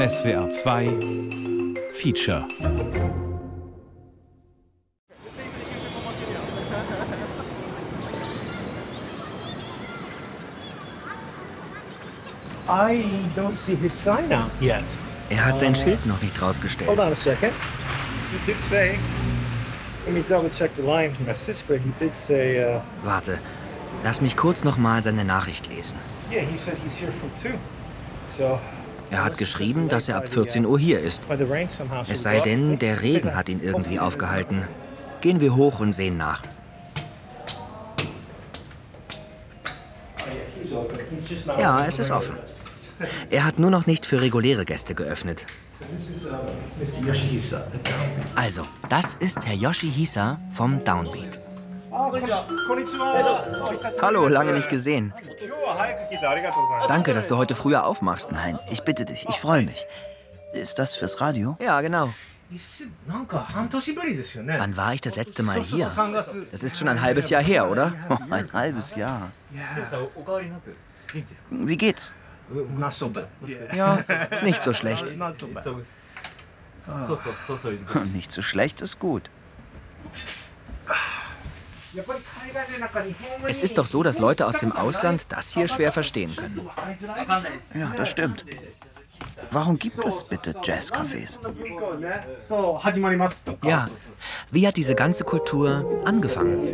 SWR 2 Feature I don't see his sign out yet. Er hat sein Schild noch nicht rausgestellt. Hold on a second. He did say. Let me double check the line message, but he did say. Uh, Warte, lass mich kurz noch mal seine Nachricht lesen. yeah, he said he's here from two. So. Er hat geschrieben, dass er ab 14 Uhr hier ist. Es sei denn, der Regen hat ihn irgendwie aufgehalten. Gehen wir hoch und sehen nach. Ja, es ist offen. Er hat nur noch nicht für reguläre Gäste geöffnet. Also, das ist Herr Yoshihisa vom Downbeat. Also, Hallo, lange nicht gesehen. Danke, dass du heute früher aufmachst. Nein, ich bitte dich, ich freue mich. Ist das fürs Radio? Ja, genau. Wann war ich das letzte Mal hier? Das ist schon ein halbes Jahr her, oder? Ein halbes Jahr. Wie geht's? Ja, nicht so schlecht. Nicht so schlecht ist gut. Es ist doch so, dass Leute aus dem Ausland das hier schwer verstehen können. Ja, das stimmt. Warum gibt es bitte Jazzcafés? Ja, wie hat diese ganze Kultur angefangen?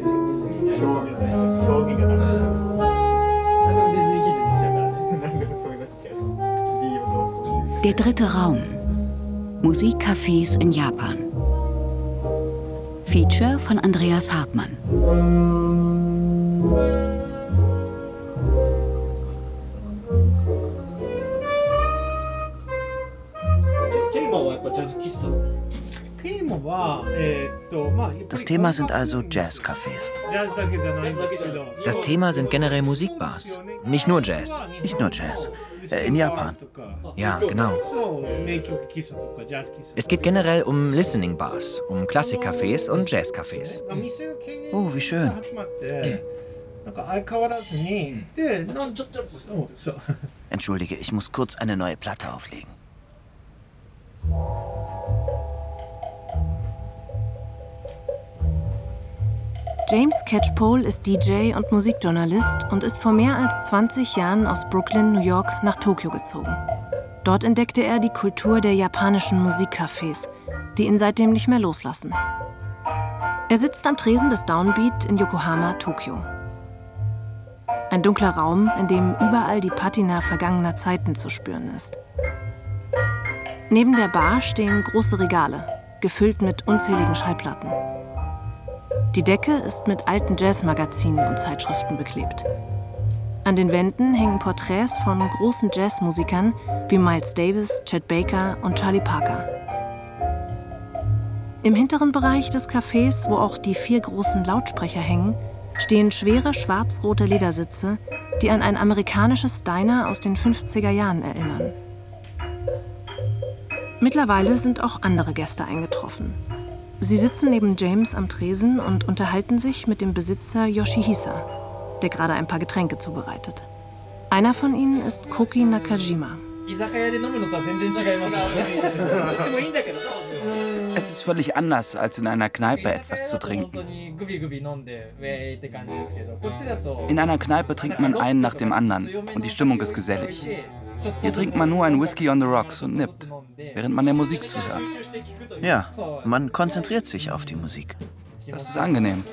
Der dritte Raum. Musikcafés in Japan. Feature von Andreas Hartmann. Das Thema sind also Jazzcafés. Das Thema sind generell Musikbars. Nicht nur Jazz. Nicht nur Jazz. Äh, in Japan. Ja, genau. Es geht generell um Listening Bars, um Klassikcafés und Jazzcafés. Oh, wie schön. Entschuldige, ich muss kurz eine neue Platte auflegen. James Catchpole ist DJ und Musikjournalist und ist vor mehr als 20 Jahren aus Brooklyn, New York nach Tokio gezogen. Dort entdeckte er die Kultur der japanischen Musikcafés, die ihn seitdem nicht mehr loslassen. Er sitzt am Tresen des Downbeat in Yokohama, Tokio. Ein dunkler Raum, in dem überall die Patina vergangener Zeiten zu spüren ist. Neben der Bar stehen große Regale, gefüllt mit unzähligen Schallplatten. Die Decke ist mit alten Jazzmagazinen und Zeitschriften beklebt. An den Wänden hängen Porträts von großen Jazzmusikern wie Miles Davis, Chet Baker und Charlie Parker. Im hinteren Bereich des Cafés, wo auch die vier großen Lautsprecher hängen, stehen schwere schwarz-rote Ledersitze, die an ein amerikanisches Diner aus den 50er Jahren erinnern. Mittlerweile sind auch andere Gäste eingetroffen. Sie sitzen neben James am Tresen und unterhalten sich mit dem Besitzer Yoshihisa, der gerade ein paar Getränke zubereitet. Einer von ihnen ist Koki Nakajima. Es ist völlig anders, als in einer Kneipe etwas zu trinken. In einer Kneipe trinkt man einen nach dem anderen und die Stimmung ist gesellig. Hier trinkt man nur einen Whisky on the Rocks und nippt, während man der Musik zuhört. Ja, man konzentriert sich auf die Musik. Das ist angenehm.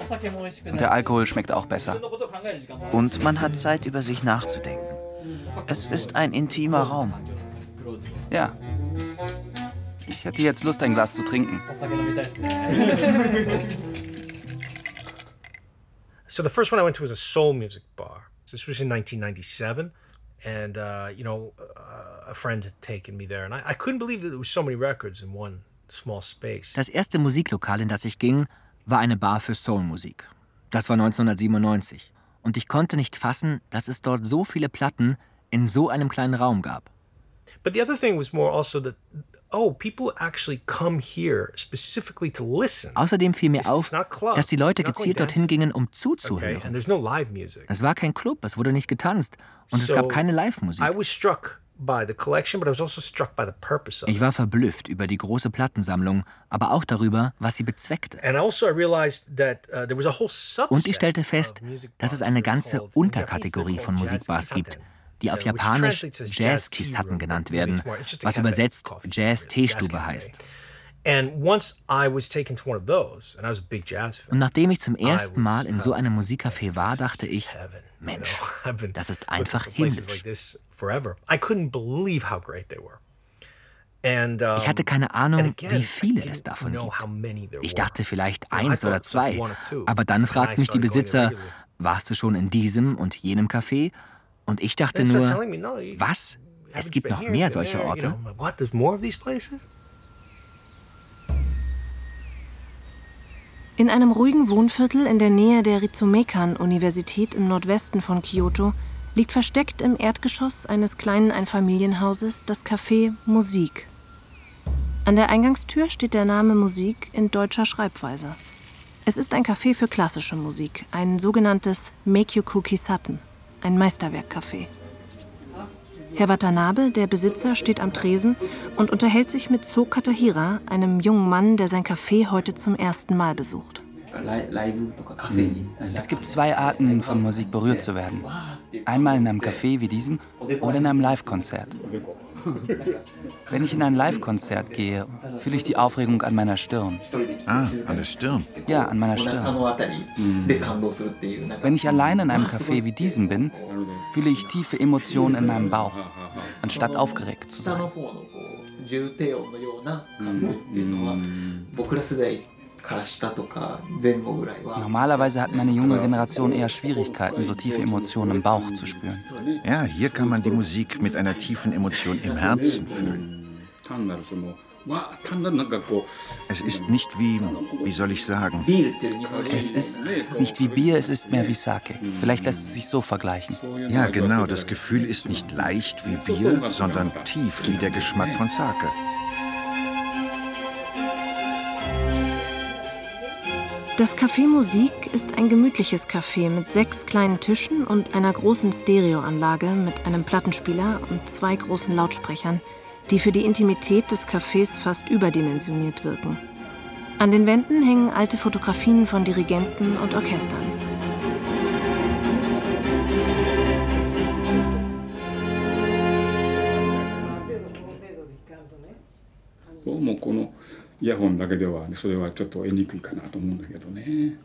Und der Alkohol schmeckt auch besser. Und man hat Zeit, über sich nachzudenken. Es ist ein intimer Raum. Ja. Ich hätte jetzt Lust, ein Glas zu trinken. so the first one I went to was a soul music bar. This was in 1997 and uh, you know, uh, a friend had taken me there, and I, I couldn't believe that there was so many records in one small space. Das erste Musiklokal, in das ich ging, war eine Bar für Soulmusik. Das war 1997. Und ich konnte nicht fassen, dass es dort so viele Platten in so einem kleinen Raum gab. But the other thing was more also that, oh, people actually come here specifically to listen. Außerdem fiel mir auf, dass die Leute gezielt dorthin gingen, um Okay, and zuzuhören. there's no live music. Es war kein Club, es wurde nicht getanzt und es So, gab keine Live-Musik. I was struck by the collection, but I was also struck by the purpose of Ich war verblüfft über die große Plattensammlung, aber auch darüber, was sie bezweckte. Also uh, Und ich stellte fest, dass es eine ganze Unterkategorie von Musikbars gibt, die auf Japanisch Jazz room, genannt werden, was übersetzt coffee shop, Jazz really, Teestube Jazz heißt. Und nachdem ich zum ersten Mal in so einem. Musikcafé war, dachte ich, Mensch, das ist einfach himmlisch. Ich hatte keine Ahnung, wie viele es davon gibt. Ich dachte vielleicht eins oder zwei. Aber dann fragten mich die Besitzer, warst du schon in diesem und jenem Café? Und ich dachte nur, was? Es gibt noch mehr been solche there, you Orte? In einem ruhigen Wohnviertel in der Nähe der Ritsumeikan-Universität im Nordwesten von Kyoto liegt versteckt im Erdgeschoss eines kleinen Einfamilienhauses das Café Musik. An der Eingangstür steht der Name Musik in deutscher Schreibweise. Es ist ein Café für klassische Musik, ein sogenanntes Meikyoku Kisaten, ein Meisterwerkcafé. Herr Watanabe, der Besitzer, steht am Tresen und unterhält sich mit So Katahira, einem jungen Mann, der sein Café heute zum ersten Mal besucht. Es gibt zwei Arten, von Musik berührt zu werden. Einmal in einem Café wie diesem oder in einem Live-Konzert. Wenn ich in ein Live-Konzert gehe, fühle ich die Aufregung an meiner Stirn. Ah, an der Stirn. Ja, an meiner Stirn. Wenn ich allein in einem Café wie diesem bin, fühle ich tiefe Emotionen in meinem Bauch, anstatt aufgeregt zu sein. 重 Normalerweise hat meine junge Generation eher Schwierigkeiten, so tiefe Emotionen im Bauch zu spüren. Ja, hier kann man die Musik mit einer tiefen Emotion im Herzen fühlen. Es ist nicht wie, wie soll ich sagen? Es ist nicht wie Bier, es ist mehr wie Sake. Vielleicht lässt es sich so vergleichen. Ja, genau, das Gefühl ist nicht leicht wie Bier, sondern tief wie der Geschmack von Sake. Das Café Musik ist ein gemütliches Café mit sechs kleinen Tischen und einer großen Stereoanlage mit einem Plattenspieler und zwei großen Lautsprechern, die für die Intimität des Cafés fast überdimensioniert wirken. An den Wänden hängen alte Fotografien von Dirigenten und Orchestern. Oh, como. イヤホンだけではそれはちょっと得にくいかなと思うんだけどね。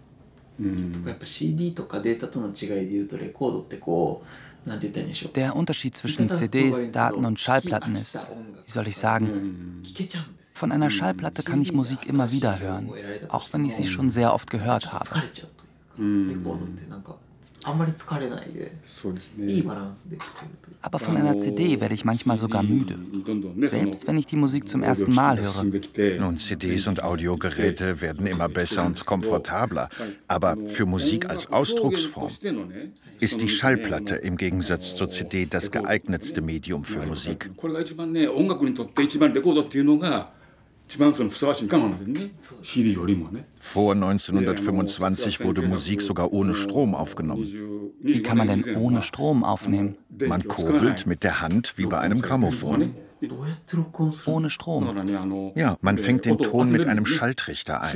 うんやっぱ CD とかデータとの違いで言うとレコードってこうなんて言ったらいいんでしょう Der Unterschied zwischen CDs, Daten und Schallplatten ist, wie soll ich sagen, 聞けちゃうんですよ von einer Schallplatte kann ich Musik immer wieder hören, auch wenn ich sie schon sehr oft gehört habe. 疲 れちゃうというかレコードってなんかあんまり疲れないでそうですいいね。バランスで聴けるという Aber von einer CD werde ich manchmal sogar müde, selbst wenn ich die Musik zum ersten Mal höre. Nun, CDs und Audiogeräte werden immer besser und komfortabler. Aber für Musik als Ausdrucksform ist die Schallplatte im Gegensatz zur CD das geeignetste Medium für Musik. Vor 1925 wurde Musik sogar ohne Strom aufgenommen. Wie kann man denn ohne Strom aufnehmen? Man kurbelt mit der Hand wie bei einem Grammophon. Ohne Strom. Ja, man fängt den Ton mit einem Schaltrichter ein.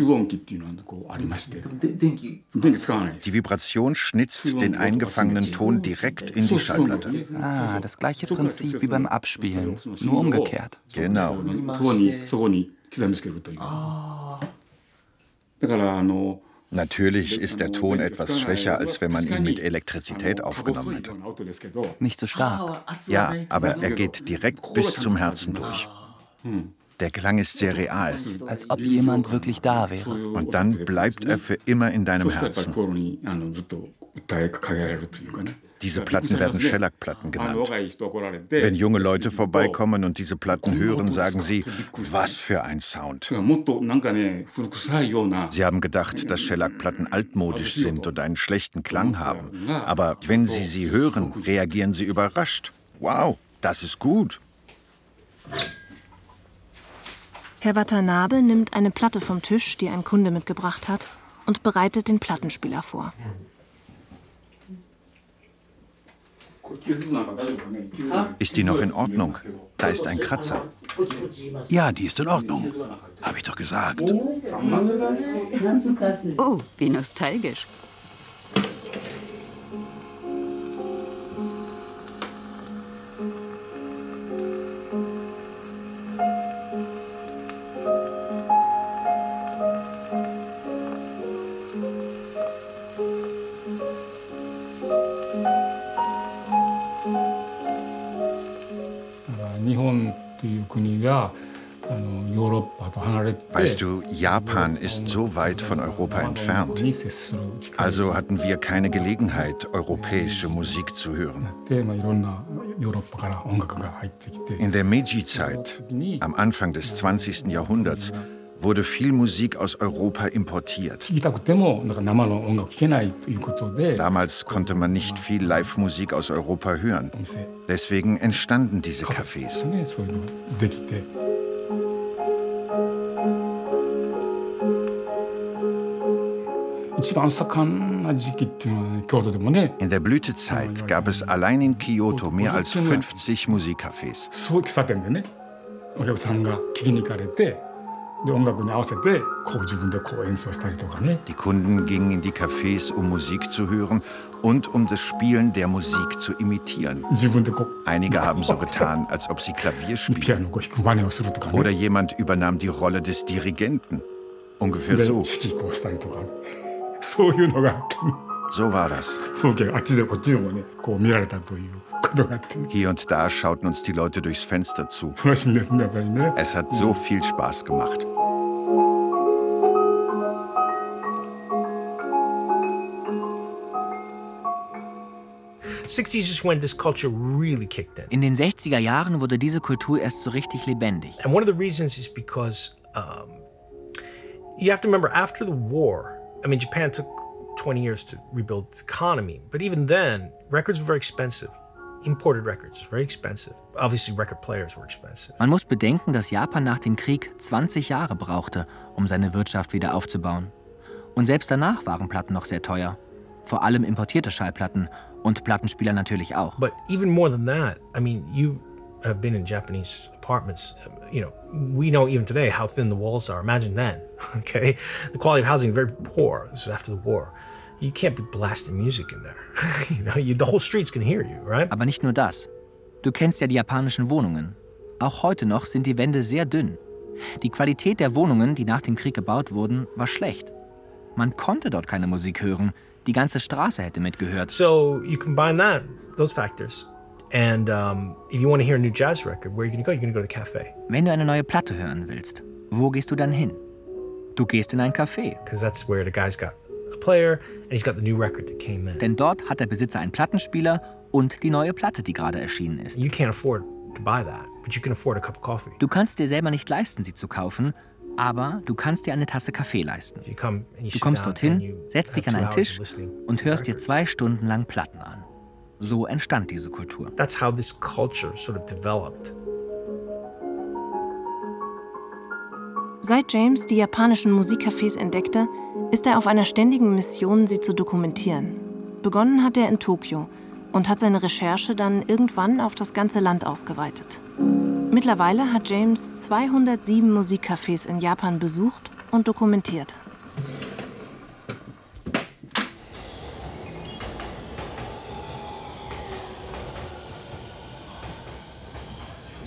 Die Vibration schnitzt den eingefangenen Ton direkt in die Schallplatte. Ah, das gleiche Prinzip wie beim Abspielen, nur umgekehrt. Genau. 塔にそこに刻みつけるというだからあの Natürlich ist der Ton etwas schwächer, als wenn man ihn mit Elektrizität aufgenommen hätte. 音ですけど Nicht so stark. 圧は Ja, ない aber er geht direkt bis zum Herzen durch. Der Klang ist sehr real. Als ob jemand wirklich da wäre. Und dann bleibt er für immer in そ deinem したらやっぱり Herzen. diese Platten werden Schellackplatten genannt. Wenn junge Leute vorbeikommen und diese Platten hören, sagen sie, was für ein Sound. Sie haben gedacht, dass Schellackplatten altmodisch sind und einen schlechten Klang haben. Aber wenn sie sie hören, reagieren sie überrascht. Wow, das ist gut. Herr Watanabe nimmt eine Platte vom Tisch, die ein Kunde mitgebracht hat, und bereitet den Plattenspieler vor. Ist die noch in Ordnung? Da ist ein Kratzer. Ja, die ist in Ordnung. Habe ich doch gesagt. Oh, wie nostalgisch. Weißt du, Japan ist so weit von Europa entfernt. Also hatten wir keine Gelegenheit, europäische Musik zu hören. In der Meiji-Zeit, am Anfang des 20. Jahrhunderts, wurde viel Musik aus Europa importiert. Damals konnte man nicht viel Live-Musik aus Europa hören. Deswegen entstanden diese Cafés. In der Blütezeit gab es allein in Kyoto mehr als 50 Musikcafés. Die Kunden gingen in die Cafés, um Musik zu hören und um das Spielen der Musik zu imitieren. Einige haben so getan, als ob sie Klavier spielen. Oder jemand übernahm die Rolle des Dirigenten. Ungefähr so. So war das. Hier und da schauten uns die Leute durchs Fenster zu. Es hat so viel Spaß gemacht. In den 60er Jahren wurde diese Kultur erst so richtig lebendig. And one of the reasons is because um, you have to remember after the war, I mean, Japan took 20 years to rebuild its economy, but even then, records were very expensive. Imported records, very expensive. Obviously, record players were expensive. Man muss bedenken, dass Japan nach dem Krieg 20 Jahre brauchte, um seine Wirtschaft wieder aufzubauen. Und selbst danach waren Platten noch sehr teuer. Vor allem importierte Schallplatten und Plattenspieler natürlich auch. But even more than that, I mean, you have been in Japanese apartments. You know, we know even today how thin the walls are. Imagine then, okay? The quality of housing is very poor. This is after the war. You can't be blasting music in there. you know, you, the whole streets can hear you, right? Aber nicht nur das. Du kennst ja die japanischen Wohnungen. Auch heute noch sind die Wände sehr dünn. Die Qualität der Wohnungen, die nach dem Krieg gebaut wurden, war schlecht. Man konnte dort keine Musik hören. Die ganze Straße hätte mitgehört. So you combine that, those factors, and um, if you want to hear a new jazz record, where are you going to go? You're going to go to a cafe. Wenn du eine neue Platte hören willst, wo gehst du dann hin? Du gehst in ein Café. Because that's where the guy's got a player and he's got the new record that came in. Denn dort hat der Besitzer einen Plattenspieler und die neue Platte, die gerade erschienen ist. You can't afford to buy that, but you can afford a cup of coffee. Du kannst dir selber nicht leisten, sie zu kaufen, aber du kannst dir eine Tasse Kaffee leisten. Du kommst dorthin, setzt dich an einen Tisch und hörst dir zwei Stunden lang Platten an. So entstand diese Kultur. That's how this culture sort of developed. Seit James die japanischen Musikcafés entdeckte, ist er auf einer ständigen Mission, sie zu dokumentieren. Begonnen hat er in Tokio und hat seine Recherche dann irgendwann auf das ganze Land ausgeweitet. Mittlerweile hat James 207 Musikcafés in Japan besucht und dokumentiert.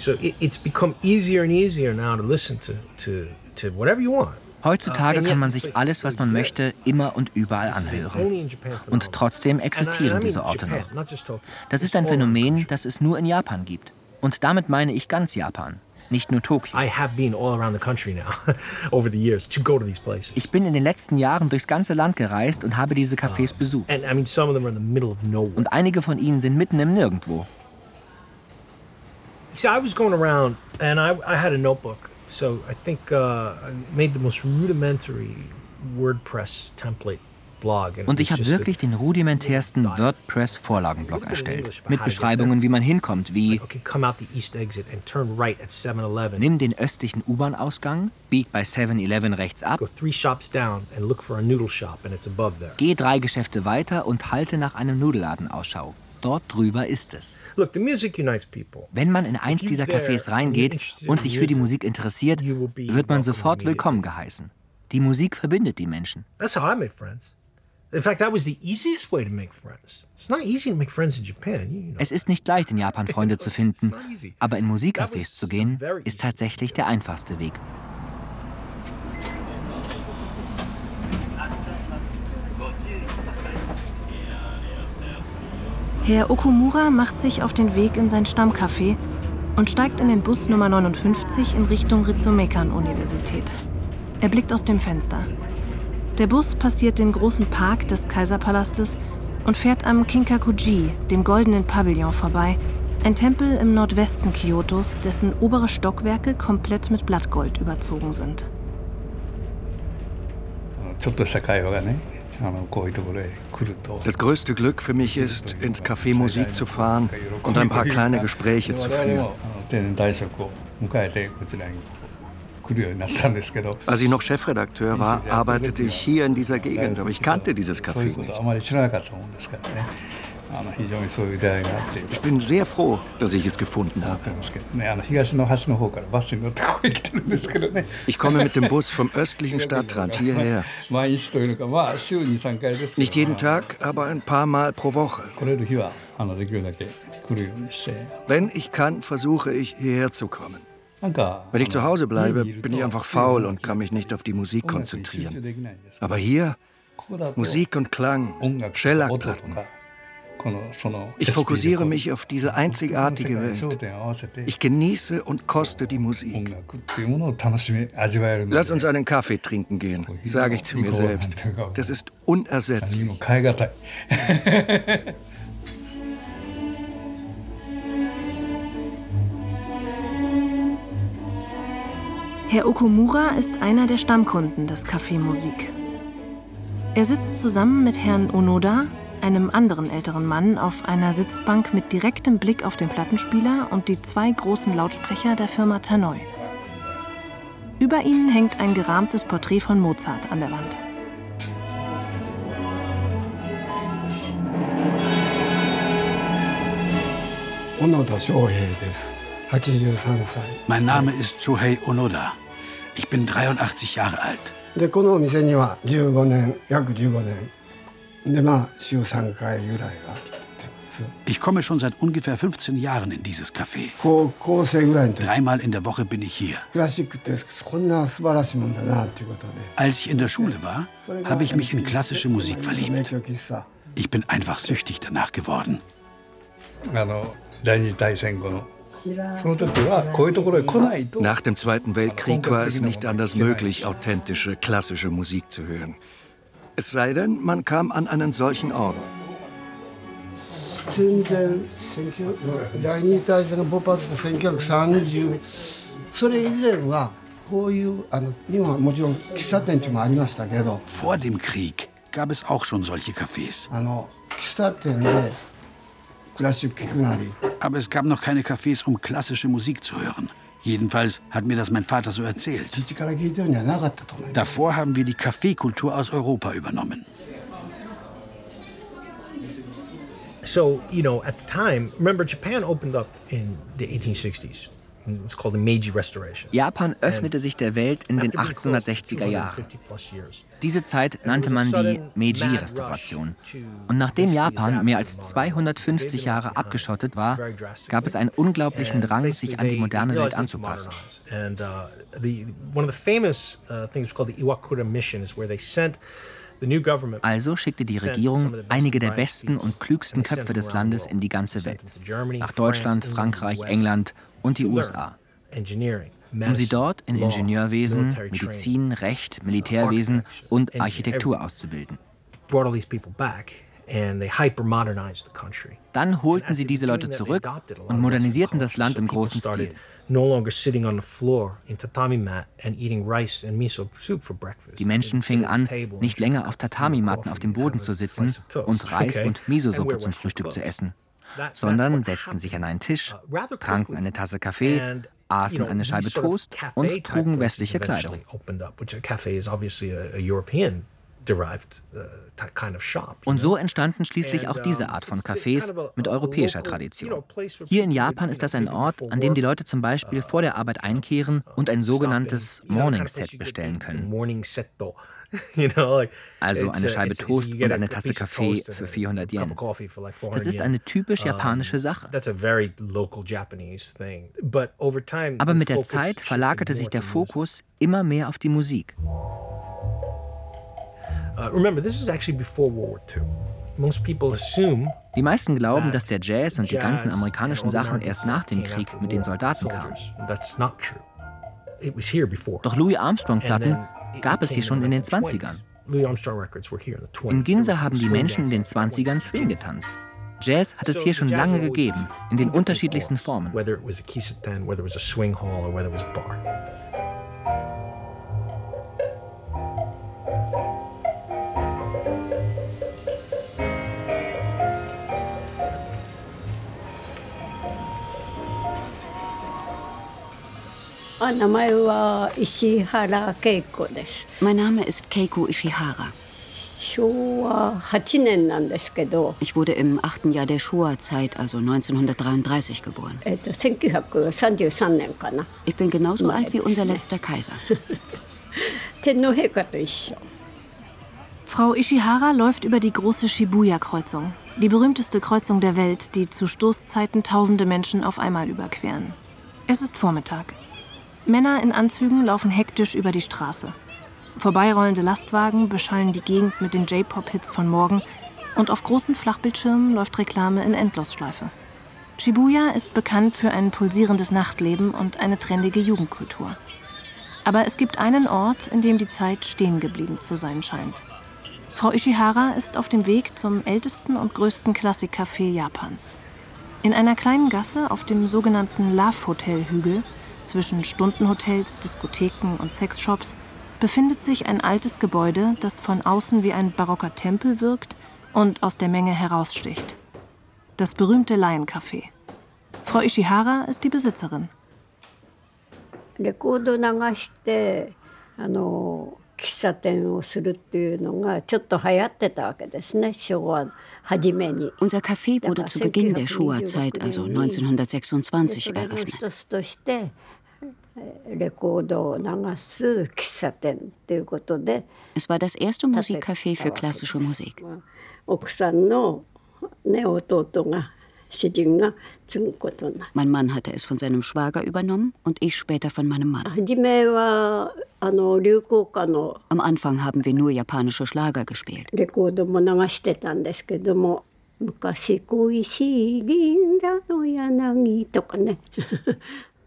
So it, it's become easier and easier now to listen to, to, to whatever you want. Heutzutage Uh, kann man sich alles, was man möchte, immer und überall anhören. Und trotzdem existieren diese Orte noch. Das ist ein Phänomen, das es nur in Japan gibt. Und damit meine ich ganz Japan, nicht nur Tokio. Ich bin in den letzten Jahren durchs ganze Land gereist und habe diese Cafés besucht. And I mean, some of them are in the middle of nowhere. Und einige von ihnen sind mitten im Nirgendwo. See, I was going around and I, I had a notebook. So I think uh, I made the most rudimentary WordPress template blog. and Und ich habe wirklich den rudimentärsten WordPress-Vorlagenblock erstellt. Mit Beschreibungen, wie man hinkommt, wie Okay, come out the east exit and turn right at 7-Eleven. nimm den östlichen U-Bahn-Ausgang, bieg bei 7-Eleven rechts ab, Go three shops down and look for a noodle shop and it's above there. geh drei Geschäfte weiter und halte nach einem Nudelladen Ausschau. Dort drüber ist es. Wenn man in eins dieser Cafés reingeht und sich für die Musik interessiert, wird man sofort willkommen geheißen. Die Musik verbindet die Menschen. That's how I made friends. In fact, that was the easiest way to make friends. It's not easy to make friends in Japan. You know. Es ist nicht leicht, in Japan Freunde zu finden, aber in Musikcafés zu gehen, ist tatsächlich der einfachste Weg. Herr Okumura macht sich auf den Weg in sein Stammcafé und steigt in den Bus Nummer 59 in Richtung Ritsumeikan-Universität. Er blickt aus dem Fenster. Der Bus passiert den großen Park des Kaiserpalastes und fährt am Kinkakuji, dem goldenen Pavillon, vorbei, ein Tempel im Nordwesten Kyotos, dessen obere Stockwerke komplett mit Blattgold überzogen sind. ちょっとした会話がね das größte Glück für mich ist, ins Café Musik zu fahren und ein paar kleine Gespräche zu führen. Als ich noch Chefredakteur war, arbeitete ich hier in dieser Gegend, aber ich kannte dieses Café nicht. Ich bin sehr froh, dass ich es gefunden habe. Ich komme mit dem Bus vom östlichen Stadtrand hierher. Nicht jeden Tag, aber ein paar Mal pro Woche. Wenn ich kann, versuche ich, hierher zu kommen. Wenn ich zu Hause bleibe, bin ich einfach faul und kann mich nicht auf die Musik konzentrieren. Aber hier Musik und Klang, Schellackplatten, ich fokussiere mich auf diese einzigartige Welt. Ich genieße und koste die Musik. Lass uns einen Kaffee trinken gehen, sage ich zu mir selbst. Das ist unersetzlich. Herr Okumura ist einer der Stammkunden des Café Musik. Er sitzt zusammen mit Herrn Onoda, einem anderen älteren Mann, auf einer Sitzbank mit direktem Blick auf den Plattenspieler und die zwei großen Lautsprecher der Firma Tannoy. Über ihnen hängt ein gerahmtes Porträt von Mozart an der Wand. Mein Name ist Shohei Onoda. Ich bin 83 Jahre alt. でこのお店には15年約15年 でまあ週3回ぐらいは来てます Ich komme schon seit ungefähr 15 Jahren in dieses Café. 高校生ぐらいの時 Dreimal in der Woche bin ich hier. クラシックってこんな素晴らしいもんだなっていうことで Als ich in der Schule war, habe ich mich in klassische Musik 名 verliebt. 曲喫茶 Ich bin einfach süchtig danach geworden. あの第二次大戦後のその時はこういうところへ来ないと Nach dem Zweiten Weltkrieg war es nicht anders möglich, authentische klassische Musik zu hören. Es sei denn, man kam an einen solchen Ort. Vor dem Krieg gab es auch schon solche Cafés. Aber es gab noch keine Cafés, um klassische Musik zu hören. Jedenfalls hat mir das mein Vater so erzählt. Davor haben wir die Kaffeekultur aus Europa übernommen. So, you know, at the time, remember Japan opened up in the 1860s. Japan öffnete sich der Welt in den 1860er Jahren. Diese Zeit nannte man die Meiji-Restauration. Und nachdem Japan mehr als 250 Jahre abgeschottet war, gab es einen unglaublichen Drang, sich an die moderne Welt anzupassen. Uh, one of the famous uh, things called the Iwakura Mission, is where they sent. Also schickte die Regierung einige der besten und klügsten Köpfe des Landes in die ganze Welt. Nach Deutschland, Frankreich, England und die USA. Um sie dort in Ingenieurwesen, Medizin, Recht, Militärwesen und Architektur auszubilden. Dann holten sie diese Leute zurück und modernisierten das Land im großen Stil. No longer sitting on the floor in tatami mat and eating rice and miso soup for breakfast. Die Menschen fingen an, nicht länger auf Tatami-Matten auf dem Boden zu sitzen und Reis und Miso-Suppe zum Frühstück zu essen, sondern setzten sich an einen Tisch, tranken eine Tasse Kaffee, aßen eine Scheibe Toast und trugen westliche Kleidung. European Und so entstanden schließlich auch diese Art von Cafés mit europäischer Tradition. Hier in Japan ist das ein Ort, an dem die Leute zum Beispiel vor der Arbeit einkehren und ein sogenanntes Morning Set bestellen können. Also eine Scheibe Toast und eine Tasse Kaffee für 400 Yen. Das ist eine typisch japanische Sache. Aber mit der Zeit verlagerte sich der Fokus immer mehr auf die Musik. Die meisten glauben, dass der Jazz und die ganzen amerikanischen Sachen erst nach dem Krieg mit den Soldaten kamen. Doch Louis Armstrong-Platten gab es hier schon in den 20ern. In Ginza haben die Menschen in den 20ern Swing getanzt. Jazz hat es hier schon lange gegeben, in den unterschiedlichsten Formen. Mein Name ist Keiko Ishihara. Ich wurde im achten Jahr der Showa-Zeit, also 1933, geboren. Ich bin genauso alt wie unser letzter Kaiser. Frau Ishihara läuft über die große Shibuya-Kreuzung, die berühmteste Kreuzung der Welt, die zu Stoßzeiten tausende Menschen auf einmal überqueren. Es ist Vormittag. Männer in Anzügen laufen hektisch über die Straße. Vorbeirollende Lastwagen beschallen die Gegend mit den J-Pop-Hits von morgen und auf großen Flachbildschirmen läuft Reklame in Endlosschleife. Shibuya ist bekannt für ein pulsierendes Nachtleben und eine trendige Jugendkultur. Aber es gibt einen Ort, in dem die Zeit stehen geblieben zu sein scheint. Frau Ishihara ist auf dem Weg zum ältesten und größten Klassikcafé Japans. In einer kleinen Gasse auf dem sogenannten Love Hotel Hügel zwischen Stundenhotels, Diskotheken und Sexshops befindet sich ein altes Gebäude, das von außen wie ein barocker Tempel wirkt und aus der Menge heraussticht. Das berühmte Laiencafé. Frau Ishihara ist die Besitzerin. Unser Café wurde zu Beginn der Showa-Zeit, also 1926, eröffnet. Es war das erste Musikcafé für klassische Musik. Mein Mann hatte es von seinem Schwager übernommen und ich später von meinem Mann. Am Anfang haben wir nur japanische Schlager gespielt.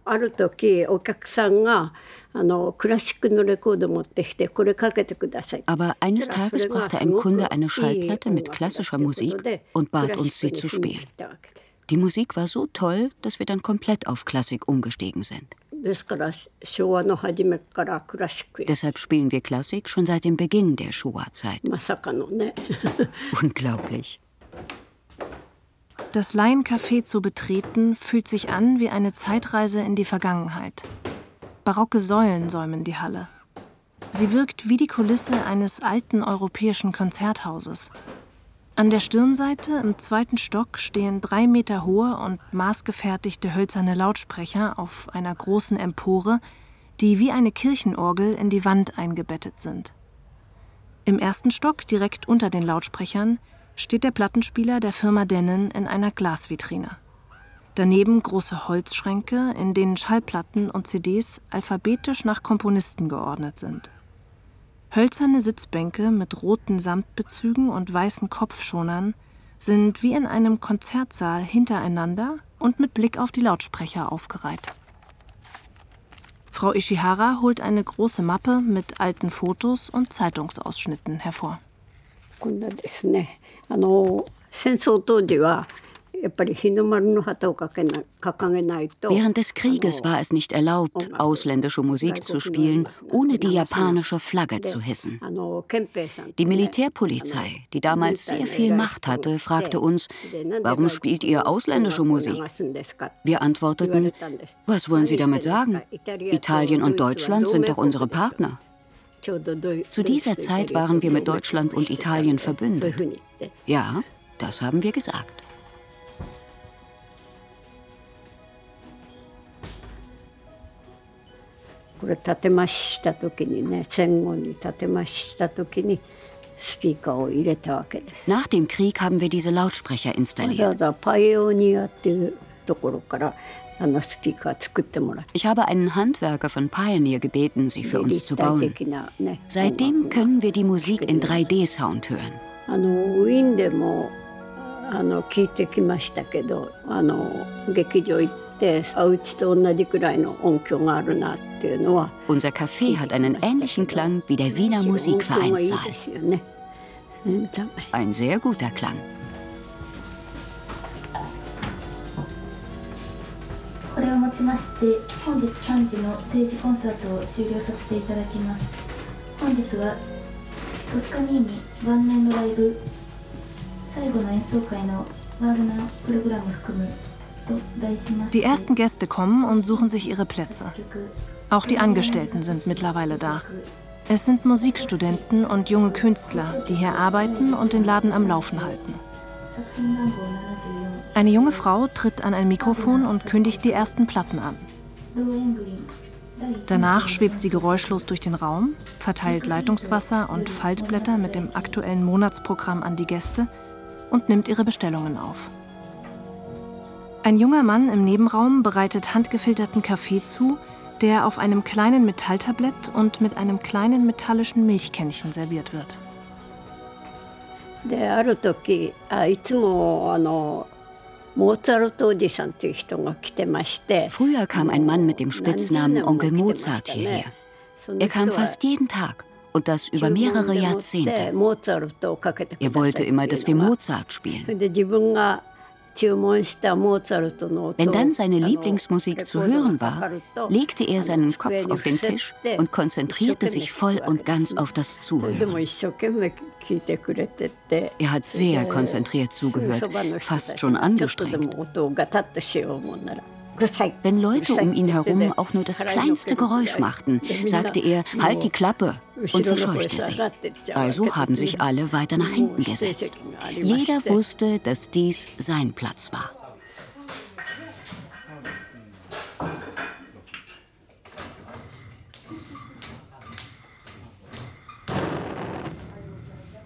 昔恋しい銀座の柳とかねある時お客さんがあのクラシックのレコード持ってきてこれかけてください。Aber eines Tages brachte ein Kunde eine Schallplatte mit klassischer Musik und bat uns, sie zu spielen. Die Musik war so toll, dass wir dann komplett auf Klassik umgestiegen sind. Deshalb spielen wir Klassik schon seit dem Beginn der Showa-Zeit. Unglaublich. Das Laiencafé zu betreten, fühlt sich an wie eine Zeitreise in die Vergangenheit. Barocke Säulen säumen die Halle. Sie wirkt wie die Kulisse eines alten europäischen Konzerthauses. An der Stirnseite im zweiten Stock stehen drei Meter hohe und maßgefertigte hölzerne Lautsprecher auf einer großen Empore, die wie eine Kirchenorgel in die Wand eingebettet sind. Im ersten Stock, direkt unter den Lautsprechern, steht der Plattenspieler der Firma Dennen in einer Glasvitrine. Daneben große Holzschränke, in denen Schallplatten und CDs alphabetisch nach Komponisten geordnet sind. Hölzerne Sitzbänke mit roten Samtbezügen und weißen Kopfschonern sind wie in einem Konzertsaal hintereinander und mit Blick auf die Lautsprecher aufgereiht. Frau Ishihara holt eine große Mappe mit alten Fotos und Zeitungsausschnitten hervor. こんなですねあの戦争当時は Während des Krieges war es nicht erlaubt, ausländische Musik zu spielen, ohne die japanische Flagge zu hissen. Die Militärpolizei, die damals sehr viel Macht hatte, fragte uns, warum spielt ihr ausländische Musik? Wir antworteten, was wollen Sie damit sagen? Italien und Deutschland sind doch unsere Partner. Zu dieser Zeit waren wir mit Deutschland und Italien verbündet. Ja, das haben wir gesagt. Nach dem Krieg haben wir diese Lautsprecher installiert. Ich habe einen Handwerker von Pioneer gebeten, sie für uns zu bauen. Seitdem können wir die Musik in 3D-Sound hören. あの聞いてきましたけどあの劇場行ってあうちと同じくらいの音響があるなっていうのは Unser Café hat einen ähnlichen Klang wie der Wiener Musikvereinssaal. Ein sehr guter Klang. れをもちまして本日3時の定時コンサートを終了させていただきます本日はトスカニーニ晩年のライブ最後の演奏会のワールナープログラム含む Die ersten Gäste kommen und suchen sich ihre Plätze. Auch die Angestellten sind mittlerweile da. Es sind Musikstudenten und junge Künstler, die hier arbeiten und den Laden am Laufen halten. Eine junge Frau tritt an ein Mikrofon und kündigt die ersten Platten an. Danach schwebt sie geräuschlos durch den Raum, verteilt Leitungswasser und Faltblätter mit dem aktuellen Monatsprogramm an die Gäste und nimmt ihre Bestellungen auf. Ein junger Mann im Nebenraum bereitet handgefilterten Kaffee zu, der auf einem kleinen Metalltablett und mit einem kleinen metallischen Milchkännchen serviert wird. Früher kam ein Mann mit dem Spitznamen Onkel Mozart hierher. Er kam fast jeden Tag und das über mehrere Jahrzehnte. Er wollte immer, dass wir Mozart spielen. Wenn dann seine Lieblingsmusik zu hören war, legte er seinen Kopf auf den Tisch und konzentrierte sich voll und ganz auf das Zuhören. Er hat sehr konzentriert zugehört, fast schon angestrengt. Wenn Leute um ihn herum auch nur das kleinste Geräusch machten, sagte er, halt die Klappe und verscheuchte sie. Also haben sich alle weiter nach hinten gesetzt. Jeder wusste, dass dies sein Platz war.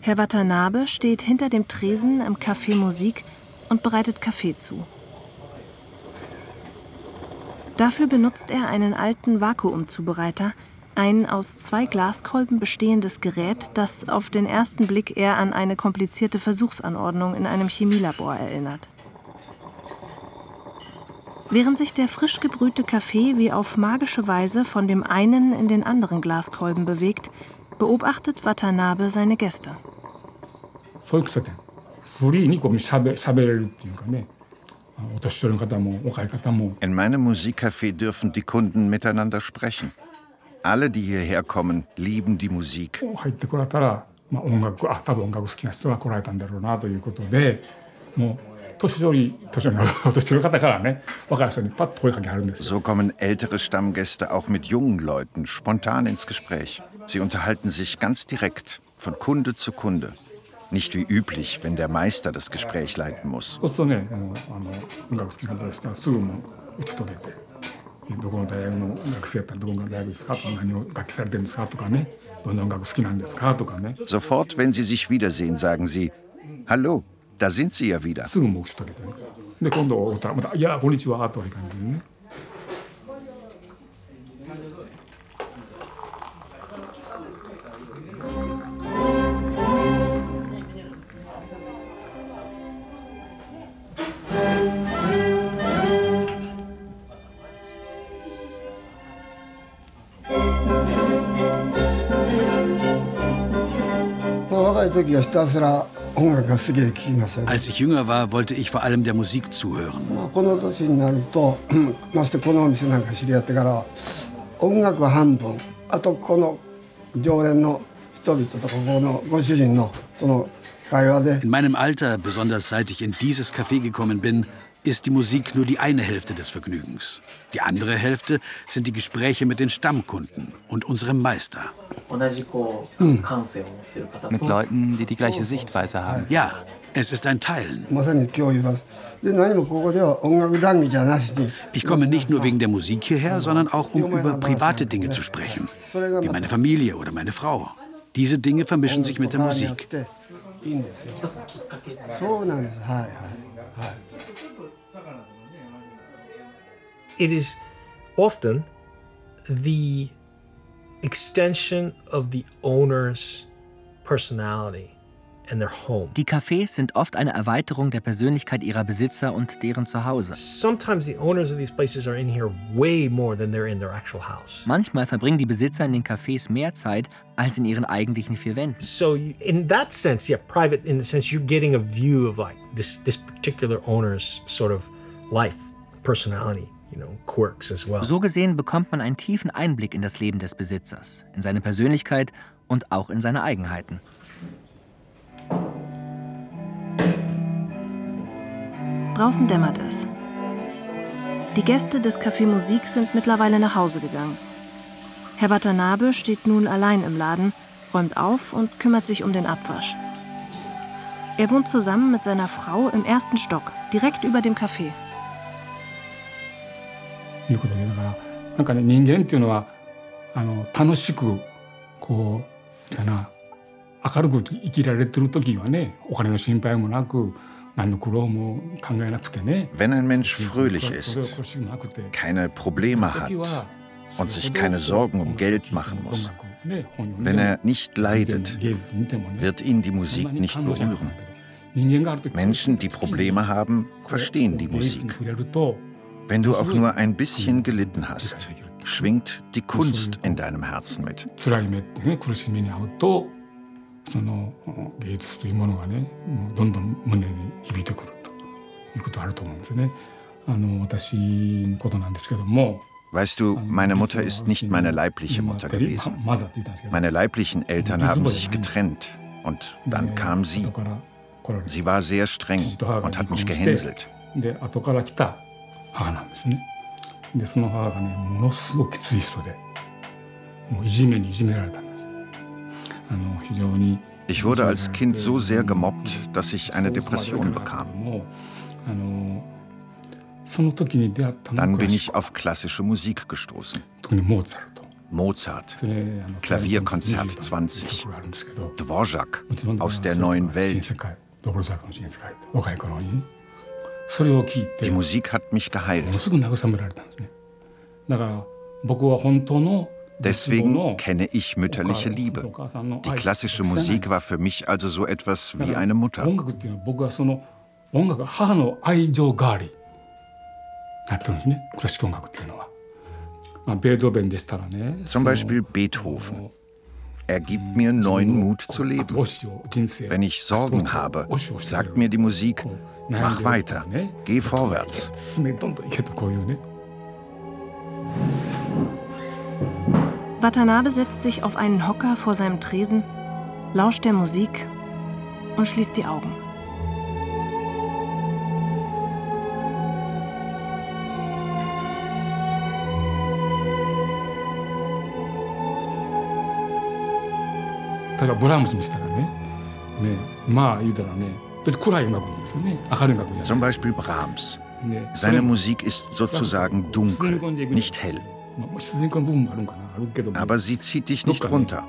Herr Watanabe steht hinter dem Tresen im Café Musik und bereitet Kaffee zu. Dafür benutzt er einen alten Vakuumzubereiter, ein aus zwei Glaskolben bestehendes Gerät, das auf den ersten Blick eher an eine komplizierte Versuchsanordnung in einem Chemielabor erinnert. Während sich der frisch gebrühte Kaffee wie auf magische Weise von dem einen in den anderen Glaskolben bewegt, beobachtet Watanabe seine Gäste. In meinem Musikcafé dürfen die Kunden miteinander sprechen. Alle, die hierher kommen, lieben die Musik. So kommen ältere Stammgäste auch mit jungen Leuten spontan ins Gespräch. Sie unterhalten sich ganz direkt, von Kunde zu Kunde. Nicht wie üblich, wenn der Meister das Gespräch leiten muss. Sofort, wenn sie sich wiedersehen, sagen sie, Hallo, da sind Sie ja wieder. Als ich jünger war, wollte ich vor allem der Musik zuhören. In meinem Alter, besonders seit ich in dieses Café gekommen bin, ist die Musik nur die eine Hälfte des Vergnügens. Die andere Hälfte sind die Gespräche mit den Stammkunden und unserem Meister. Mit Leuten, die die gleiche Sichtweise haben. Ja, es ist ein Teilen. Ich komme nicht nur wegen der Musik hierher, sondern auch um über private Dinge zu sprechen, wie meine Familie oder meine Frau. Diese Dinge vermischen sich mit der Musik. It is often the extension of the owner's personality. Die Cafés sind oft eine Erweiterung der Persönlichkeit ihrer Besitzer und deren Zuhause. Manchmal verbringen die Besitzer in den Cafés mehr Zeit als in ihren eigentlichen vier Wänden. So in that sense, yeah, private in the sense you're getting a view of like this this particular owner's sort of life, personality. So gesehen bekommt man einen tiefen Einblick in das Leben des Besitzers, in seine Persönlichkeit und auch in seine Eigenheiten. Draußen dämmert es. Die Gäste des Café Musik sind mittlerweile nach Hause gegangen. Herr Watanabe steht nun allein im Laden, räumt auf und kümmert sich um den Abwasch. Er wohnt zusammen mit seiner Frau im ersten Stock, direkt über dem Café. いうことでだからなんかね人間っていうのはあの楽しくこうかな明るく生きられてる時はねお金の心配もなく Wenn ein Mensch fröhlich ist, keine Probleme hat und sich keine Sorgen um Geld machen muss, wenn er nicht leidet, wird ihn die Musik nicht berühren. Menschen, die Probleme haben, verstehen die Musik. Wenn du auch nur ein bisschen gelitten hast, schwingt die Kunst in deinem Herzen mit. Weißt du, meine Mutter ist nicht meine leibliche Mutter gewesen. Meine leiblichen Eltern haben sich getrennt und dann kam sie. Sie war sehr streng und hat mich gehänselt. で後から来た母なんですね。でその母がねものすごくきつい人でもういじめにいじめられたんです。Ich wurde als Kind so sehr gemobbt, dass ich eine Depression bekam. Dann bin ich auf klassische Musik gestoßen. Mozart, Klavierkonzert 20, Dvorak aus der neuen Welt. Die Musik hat mich geheilt. Deswegen kenne ich mütterliche Liebe. Die klassische Musik war für mich also so etwas wie eine Mutter. Zum Beispiel Beethoven. Er gibt mir neuen Mut zu leben. Wenn ich Sorgen habe, sagt mir die Musik, mach weiter, geh vorwärts. Watanabe setzt sich auf einen Hocker vor seinem Tresen, lauscht der Musik und schließt die Augen. Zum Beispiel Brahms. Seine Musik ist sozusagen dunkel, nicht hell. Aber sie zieht dich nicht runter.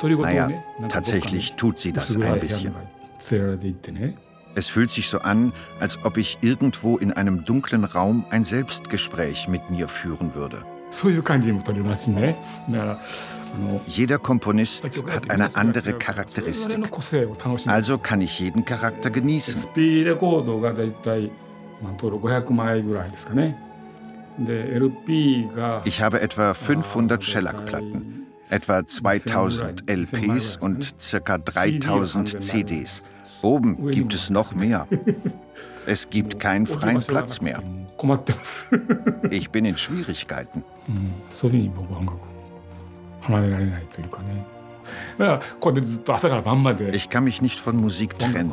Naja, tatsächlich tut sie das ein bisschen. Es fühlt sich so an, als ob ich irgendwo in einem dunklen Raum ein Selbstgespräch mit mir führen würde. Jeder Komponist hat eine andere Charakteristik. Also kann ich jeden Charakter genießen. Ich habe etwa 500 Shellac-Platten, etwa 2000 LPs und ca. 3000 CDs. Oben gibt es noch mehr. Es gibt keinen freien Platz mehr. Ich bin in Schwierigkeiten. Ich kann mich nicht von Musik trennen.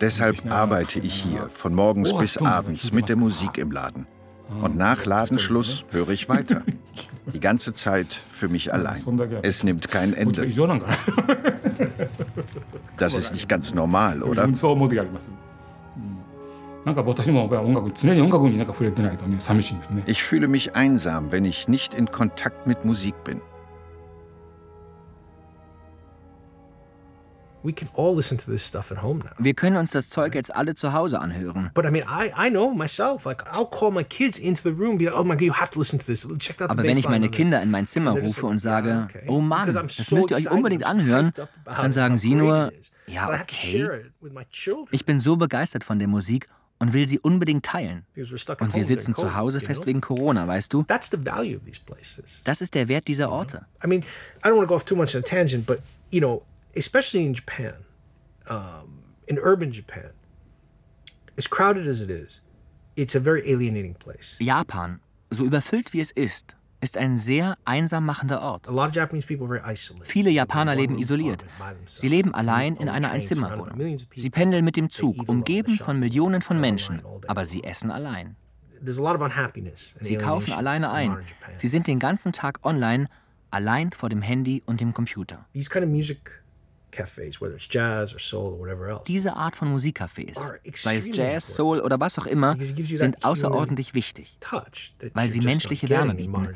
Deshalb arbeite ich hier von morgens bis abends mit der Musik im Laden. Und nach Ladenschluss höre ich weiter. Die ganze Zeit für mich allein. Es nimmt kein Ende. Das ist nicht ganz normal, oder? Ich fühle mich einsam, wenn ich nicht in Kontakt mit Musik bin. Wir können uns das Zeug jetzt alle zu Hause anhören. But I mean, I, I know myself. Like, I'll call my kids into the room, be like, oh my God, you have to listen to this. Check out the Aber wenn ich meine Kinder in mein Zimmer rufe und sage, oh Mann, das müsst ihr euch unbedingt anhören, dann sagen sie nur, ja, okay. Ich bin so begeistert von der Musik und will sie unbedingt teilen. Und wir sitzen zu Hause fest wegen Corona, weißt du? Das ist der Wert dieser Orte. I mean, I don't want to go off too much on a tangent, but, you know, especially in Japan, um, in urban Japan, as crowded as it is, it's a very alienating place. Japan, so überfüllt wie es ist, ist ein sehr einsam machender Ort. Viele Japaner leben isoliert. Sie leben allein in einer Einzimmerwohnung. Sie pendeln mit dem Zug, umgeben von Millionen von Menschen, aber sie essen allein. Sie kaufen alleine ein. Sie sind den ganzen Tag online, allein vor dem Handy und dem Computer. Diese Art von Musikcafés, sei es Jazz, Soul oder was auch immer, sind außerordentlich wichtig, weil sie menschliche Wärme bieten,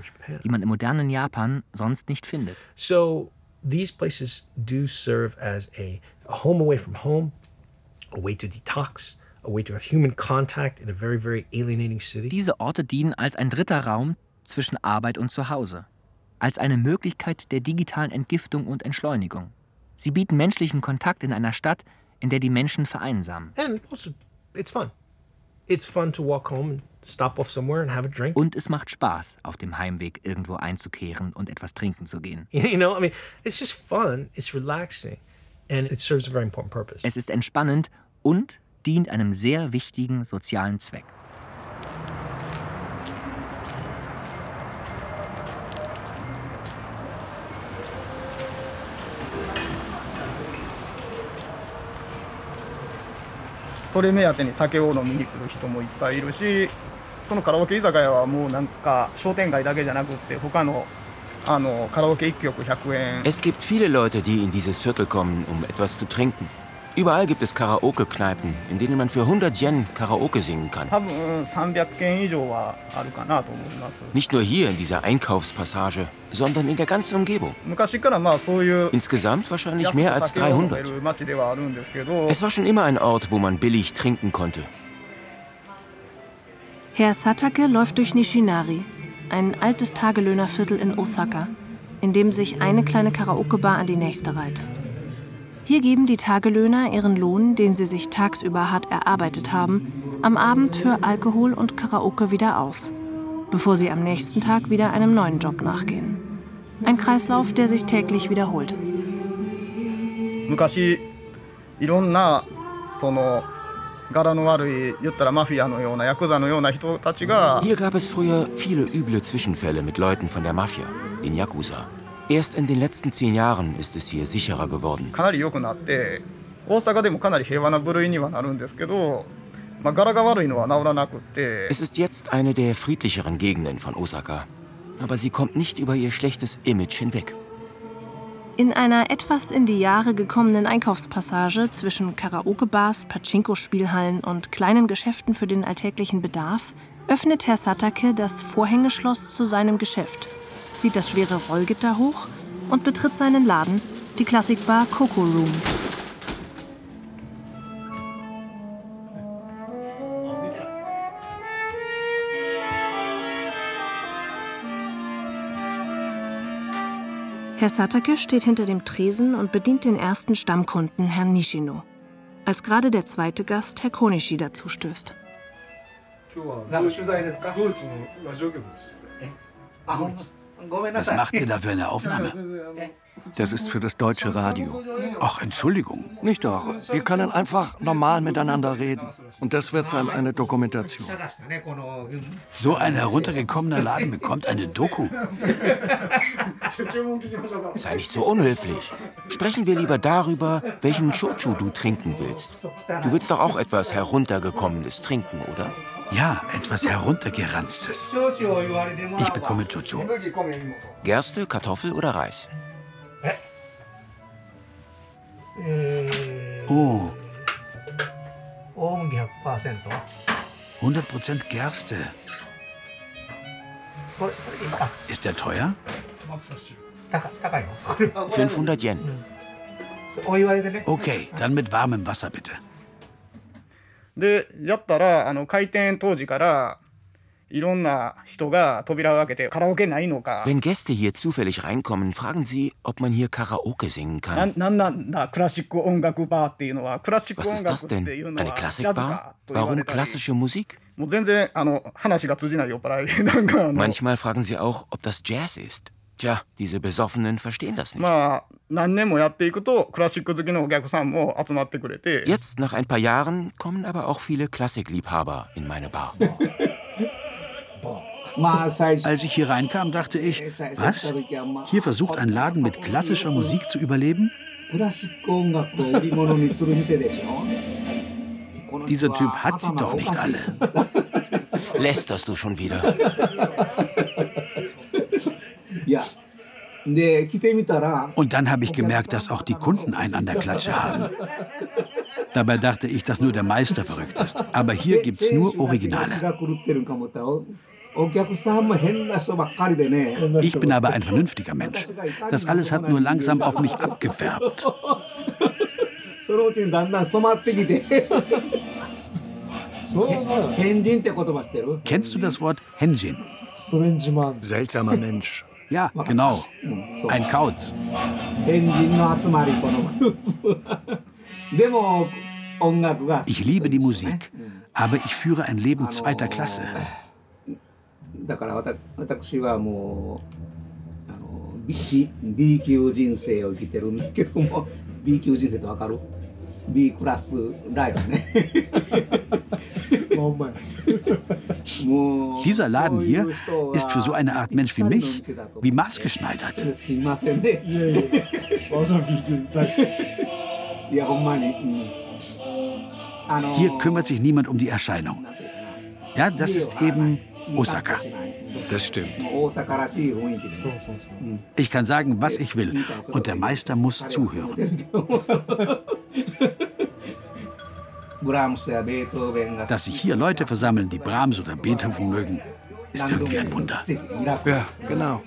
die man im modernen Japan sonst nicht findet. So these places do serve as a, a home away from home, a way to detox, a way to have human contact in a very very alienating city. Diese Orte dienen als ein dritter Raum zwischen Arbeit und Zuhause, als eine Möglichkeit der digitalen Entgiftung und Entschleunigung. Sie bieten menschlichen Kontakt in einer Stadt, in der die Menschen vereinsamen. Und es macht Spaß, auf dem Heimweg irgendwo einzukehren und etwas trinken zu gehen. Es ist entspannend und dient einem sehr wichtigen sozialen Zweck. それ目当てに酒を飲みに来る人もいっぱいいるしそのカラオケ居酒屋はもうなんか商店街だけじゃなくって他のあのカラオケ1曲100円 Es gibt viele Leute, die in dieses Viertel kommen, um etwas zu trinken. Überall gibt es Karaoke-Kneipen, in denen man für 100 Yen Karaoke singen kann. Nicht nur hier in dieser Einkaufspassage, sondern in der ganzen Umgebung. Insgesamt wahrscheinlich mehr als 300. Es war schon immer ein Ort, wo man billig trinken konnte. Herr Satake läuft durch Nishinari, ein altes Tagelöhnerviertel in Osaka, in dem sich eine kleine Karaoke-Bar an die nächste reiht. Hier geben die Tagelöhner ihren Lohn, den sie sich tagsüber hart erarbeitet haben, am Abend für Alkohol und Karaoke wieder aus, bevor sie am nächsten Tag wieder einem neuen Job nachgehen. Ein Kreislauf, der sich täglich wiederholt. Hier gab es früher viele üble Zwischenfälle mit Leuten von der Mafia, den Yakuza. Erst in den letzten zehn Jahren ist es hier sicherer geworden. Es ist jetzt eine der friedlicheren Gegenden von Osaka. Aber sie kommt nicht über ihr schlechtes Image hinweg. In einer etwas in die Jahre gekommenen Einkaufspassage zwischen Karaoke-Bars, Pachinko-Spielhallen und kleinen Geschäften für den alltäglichen Bedarf öffnet Herr Satake das Vorhängeschloss zu seinem Geschäft zieht das schwere Rollgitter hoch und betritt seinen Laden, die Klassikbar Coco Room. Herr Satake steht hinter dem Tresen und bedient den ersten Stammkunden, Herrn Nishino, als gerade der zweite Gast, Herr Konishi, dazustößt. Was macht ihr da für eine Aufnahme? Das ist für das deutsche Radio. Ach, Entschuldigung. Nicht doch. Wir können einfach normal miteinander reden. Und das wird dann eine Dokumentation. So ein heruntergekommener Laden bekommt eine Doku. Sei nicht so unhöflich. Sprechen wir lieber darüber, welchen Shochu du trinken willst. Du willst doch auch etwas heruntergekommenes trinken, oder? Ja, etwas heruntergeranztes. Ich bekomme Jojo. Gerste, Kartoffel oder Reis? Oh. 100% Gerste. Ist der teuer? 500 Yen. Okay, dann mit warmem Wasser bitte. でやったらあの開店当時からいろんな人が扉を開けてカラオケないのか Wenn Gäste hier zufällig reinkommen, fragen sie, ob man hier Karaoke singen な kann. なんなんだクラシック音楽バーっていうのはクラシック Was 音 ist 楽 das って denn? いうの Eine はジャズ Klassikbar? かと言わ Warum れたり klassische Musik? もう全然あの話が通じない酔っ払いなんかあの Manchmal fragen sie auch, ob das Jazz ist. Tja, diese Besoffenen verstehen das nicht. まあ何年もやっていくとクラシック好きのお客さんも集まってくれて Jetzt, nach ein paar Jahren, kommen aber auch viele Klassikliebhaber in meine Bar. Als ich hier reinkam, dachte ich, was? Hier versucht ein Laden mit klassischer Musik zu überleben? Dieser Typ hat sie doch nicht alle. Lästerst du schon wieder? Und dann habe ich gemerkt, dass auch die Kunden einen an der Klatsche haben. Dabei dachte ich, dass nur der Meister verrückt ist. Aber hier gibt's nur Originale. Ich bin aber ein vernünftiger Mensch. Das alles hat nur langsam auf mich abgefärbt. Kennst du das Wort Henjin? Seltsamer Mensch. Ja, genau. Ein Kauz. Ich liebe die Musik, aber ich führe ein Leben zweiter Klasse. だからわた私はもうあの B, B 級人生を生きてるんだけども B 級人生ってわかる ?B クラスライフね。 Dieser Laden hier ist für so eine Art Mensch wie mich wie maßgeschneidert. Hier kümmert sich niemand um die Erscheinung. Ja, das ist eben Osaka. Das stimmt. Ich kann sagen, was ich will, und der Meister muss zuhören. Dass sich hier Leute versammeln, die Brahms oder Beethoven mögen, ist irgendwie ein Wunder. Ja, genau.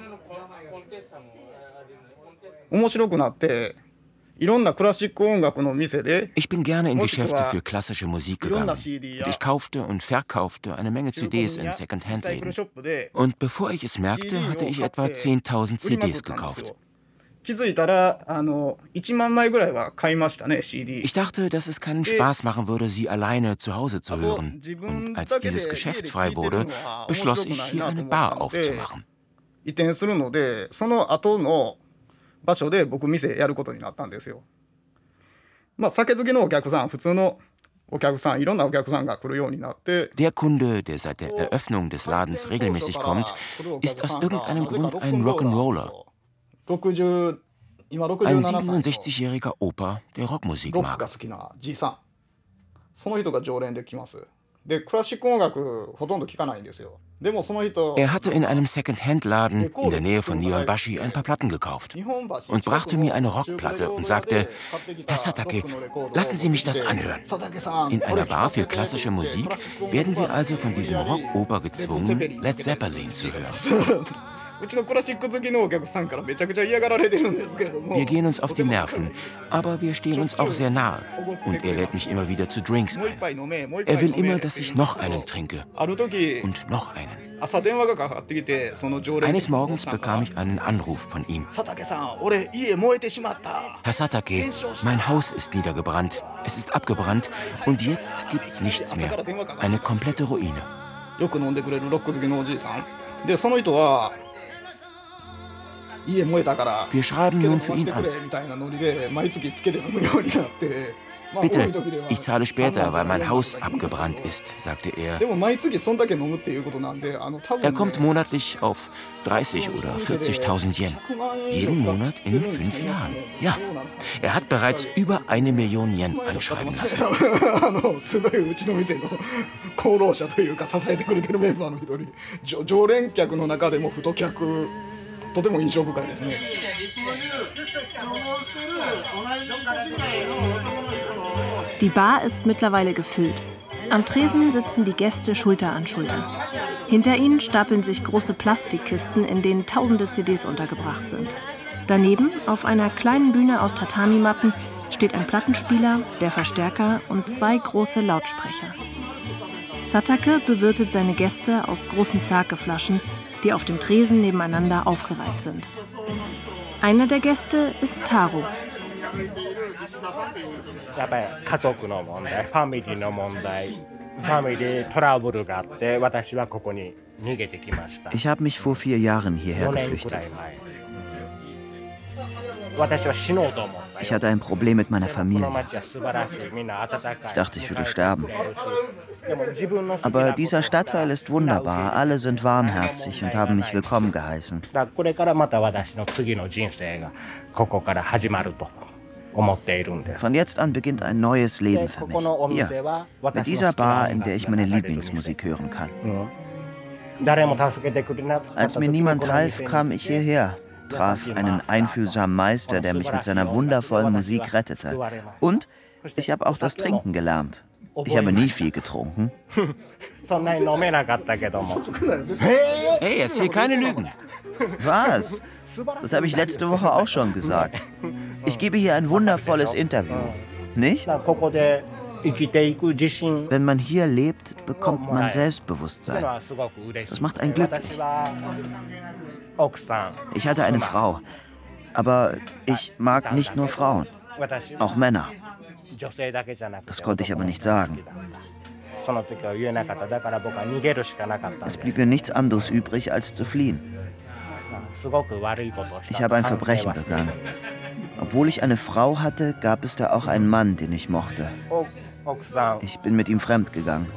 Ich bin gerne in Geschäfte für klassische Musik gegangen. Und ich kaufte und verkaufte eine Menge CDs in Secondhand-Läden. Und bevor ich es merkte, hatte ich etwa 10.000 CDs gekauft. 気づいたらあの1万枚ぐらいは買いましたね CD Ich dachte, dass es keinen Spaß machen würde, sie alleine zu Hause zu hören. Und als dieses Geschäft frei wurde, beschloss ich, hier eine Bar aufzumachen. 移転するのでその後の場所で僕店やることになったんですよまあ酒好きのお客さん普通のお客さんいろんなお客さんが来るようになって Der Kunde, der seit der Eröffnung des Ladens regelmäßig kommt, ist aus irgendeinem Grund ein Rock'n'Roller. Ein 67-jähriger Opa, der Rockmusik mag. Er hatte in einem Second-Hand-Laden in der Nähe von Nihonbashi ein paar Platten gekauft und brachte mir eine Rockplatte und sagte, Herr Satake, lassen Sie mich das anhören. In einer Bar für klassische Musik werden wir also von diesem Rockoper gezwungen, Led Zeppelin zu hören. うちのクラシック好きのお客さんからめちゃくちゃ嫌がられてるんですけれども Wir gehen uns auf die Nerven, aber wir stehen uns auch sehr nahe. Und er lädt mich immer wieder zu Drinks もう一 ein. 杯飲めもう一杯 Er will 飲め immer, dass ich noch einen trinke ある時 und noch einen. 朝電話がかかってきてその常連 Eines Morgens bekam ich einen Anruf von ihm. 佐竹さん俺家燃えてしまった Herr Satake, mein Haus ist niedergebrannt. Es ist abgebrannt und jetzt gibt's nichts mehr. Eine komplette Ruine. よく飲んでくれるロック好きのおじいさんでその人は wir schreiben nun für ihn an. Bitte, ich zahle später, weil mein Haus abgebrannt ist, sagte er. Er kommt monatlich auf 30 oder 40.000 Yen. Jeden Monat in fünf Jahren. Ja, er hat bereits über eine Million Yen anschreiben lassen. 功労者というか支えてくれてるメンバーの一人常連客の中でも太客とても印象深いですね。Die Bar ist mittlerweile gefüllt. Am Tresen sitzen die Gäste Schulter an Schulter. Hinter ihnen stapeln sich große Plastikkisten, in denen tausende CDs untergebracht sind. Daneben, auf einer kleinen Bühne aus Tatami-Matten, steht ein Plattenspieler, der Verstärker und zwei große Lautsprecher. Satake bewirtet seine Gäste aus großen Sake-Flaschen, die auf dem Tresen nebeneinander aufgereiht sind. Einer der Gäste ist Taro. Ich habe mich vor vier Jahren hierher geflüchtet. Ich hatte ein Problem mit meiner Familie. Ich dachte, ich würde sterben. Aber dieser Stadtteil ist wunderbar. Alle sind warmherzig und haben mich willkommen geheißen. Von jetzt an beginnt ein neues Leben für mich. Hier, mit dieser Bar, in der ich meine Lieblingsmusik hören kann. Als mir niemand half, kam ich hierher traf einen einfühlsamen Meister, der mich mit seiner wundervollen Musik rettete. Und ich habe auch das Trinken gelernt. Ich habe nie viel getrunken. Hey, erzähl keine Lügen. Was? Das habe ich letzte Woche auch schon gesagt. Ich gebe hier ein wundervolles Interview. Nicht? Wenn man hier lebt, bekommt man Selbstbewusstsein. Das macht einen glücklich. Ich hatte eine Frau, aber ich mag nicht nur Frauen, auch Männer. Das konnte ich aber nicht sagen. Es blieb mir nichts anderes übrig, als zu fliehen. Ich habe ein Verbrechen begangen. Obwohl ich eine Frau hatte, gab es da auch einen Mann, den ich mochte. Ich bin mit ihm fremdgegangen.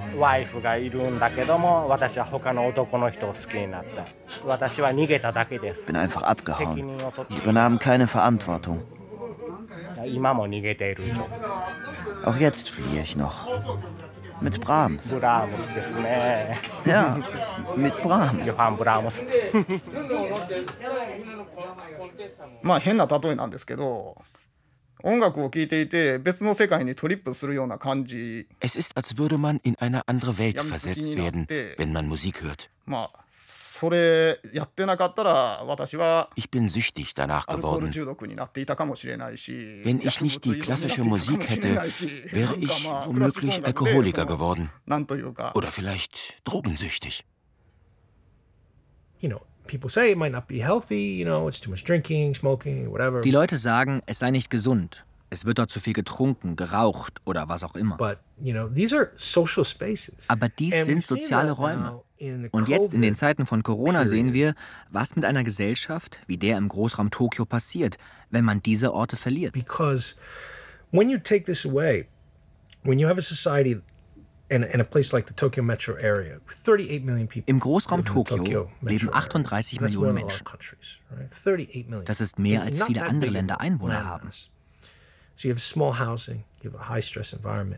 Bin einfach abgehauen. Ich übernahm keine Verantwortung. Auch jetzt fliehe ich noch. Mit Brahms. Ja, mit Brahms. 音楽を聴いていて別の世界にトリップするような感じ Es ist, als würde man in eine andere Welt versetzt werden, wenn man Musik hört. まあそれやってなかったら私は Ich bin süchtig danach アルコール geworden. 中毒になっていたかもしれないし Wenn ich nicht die klassische Musik hätte, wäre ich womöglich Alkoholiker geworden. なんというか Oder vielleicht drogensüchtig. You know, people say it might not be healthy, you know, it's too much drinking, smoking, whatever. Die Leute sagen, es sei nicht gesund. Es wird dort zu viel getrunken, geraucht oder was auch immer. But, you know, these are social spaces. Aber dies And sind soziale Räume. Und jetzt in den Zeiten von Corona sehen wir, was mit einer Gesellschaft wie der im Großraum Tokio passiert, wenn man diese Orte verliert. Because when you take this away, when you have a society Im Großraum Tokio leben metro area. 38 That's more Millionen Menschen. countries, right? 38 million. Das ist mehr als viele andere Länder Einwohner haben.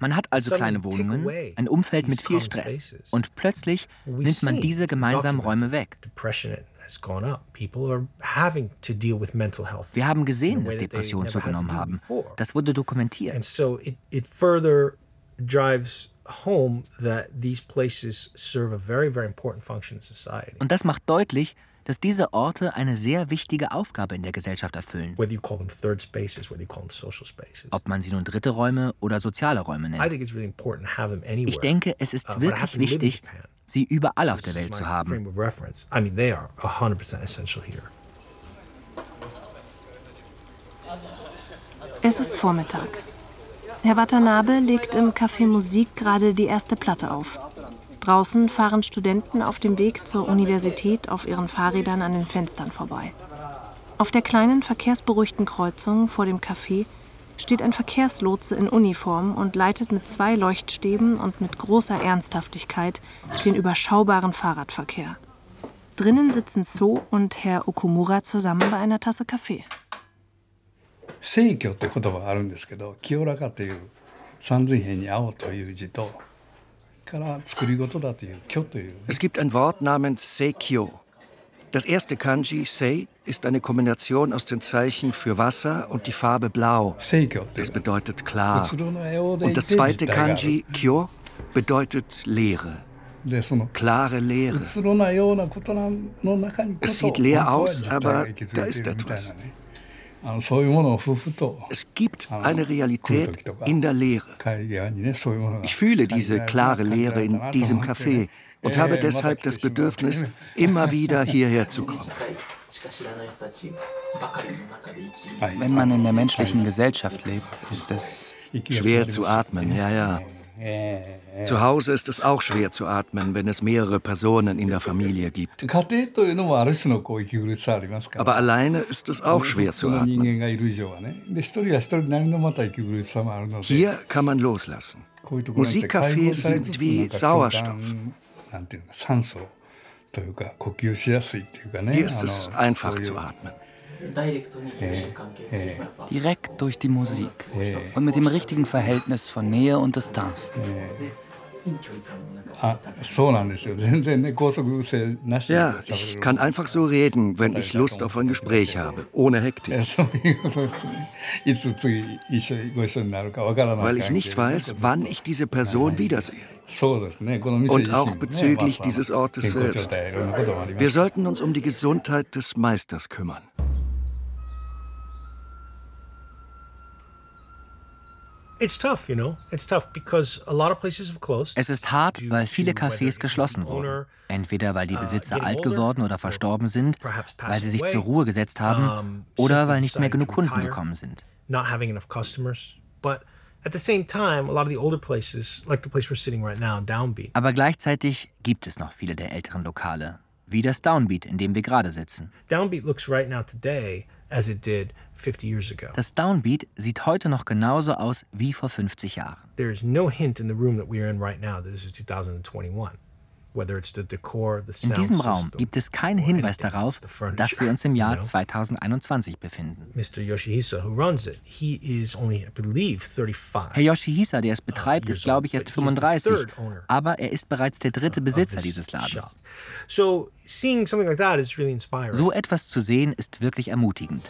Man hat also kleine Wohnungen, ein Umfeld mit viel Stress. Und plötzlich nimmt man diese gemeinsamen Räume weg. Wir haben gesehen, dass Depressionen zugenommen haben. Das wurde dokumentiert. And so it, it further drives home that these places serve a very, very important function in society. Und das macht deutlich, dass diese Orte eine sehr wichtige Aufgabe in der Gesellschaft erfüllen. Whether you call them third spaces, whether you call them social spaces. Ob man sie nun dritte Räume oder soziale Räume I nennt. think it's really important to have them anywhere. Ich denke, es ist Uh, wirklich wichtig, sie überall auf der This is Welt my zu haben. Frame of reference. I mean, they are 100% essential here. Es ist Vormittag. Herr Watanabe legt im Café Musik gerade die erste Platte auf. Draußen fahren Studenten auf dem Weg zur Universität auf ihren Fahrrädern an den Fenstern vorbei. Auf der kleinen verkehrsberuhigten Kreuzung vor dem Café steht ein Verkehrslotse in Uniform und leitet mit zwei Leuchtstäben und mit großer Ernsthaftigkeit den überschaubaren Fahrradverkehr. Drinnen sitzen So und Herr Okumura zusammen bei einer Tasse Kaffee. 聖教って言葉があるんですけど清らかという三髄辺に青という字とから作り事だという虚という。Es gibt ein Wort namens Seikyo. Das erste Kanji, Sei, ist eine Kombination aus den Zeichen für Wasser und die Farbe Blau. Das bedeutet klar. Und das zweite Kanji, Kyo, bedeutet Leere. Klare Leere. Es sieht leer aus, aber da ist etwas. Es gibt eine Realität in der Leere. Ich fühle diese klare Leere in diesem Café und habe deshalb das Bedürfnis, immer wieder hierher zu kommen. Wenn man in der menschlichen Gesellschaft lebt, ist es schwer zu atmen, ja, ja. Zu Hause ist es auch schwer zu atmen, wenn es mehrere Personen in der Familie gibt. Aber alleine ist es auch schwer zu atmen. Hier kann man loslassen. Musikcafés sind wie Sauerstoff. Hier ist es einfach zu atmen. Direkt durch die Musik und mit dem richtigen Verhältnis von Nähe und Distanz. Ja, ich kann einfach so reden, wenn ich Lust auf ein Gespräch habe, ohne Hektik. Weil ich nicht weiß, wann ich diese Person wiedersehe. Und auch bezüglich dieses Ortes selbst. Wir sollten uns um die Gesundheit des Meisters kümmern. Es ist hart, weil viele Cafés geschlossen wurden. Entweder weil die uh, Besitzer alt geworden oder verstorben sind, weil sie sich zur Ruhe gesetzt haben oder weil nicht mehr genug Kunden gekommen sind. Aber gleichzeitig gibt es noch viele der älteren Lokale, wie das Downbeat, in dem wir gerade sitzen. Downbeat looks right now today as it did 50 years ago. Das Downbeat sieht heute noch genauso aus wie vor 50 Jahren. There is no hint in the room that we are in right now that this is 2021. In diesem Raum gibt es keinen Hinweis darauf, dass wir uns im Jahr 2021 befinden. Herr Yoshihisa, der es betreibt, ist, glaube ich, erst 35, aber er ist bereits der dritte Besitzer dieses Ladens. So etwas zu sehen ist wirklich ermutigend.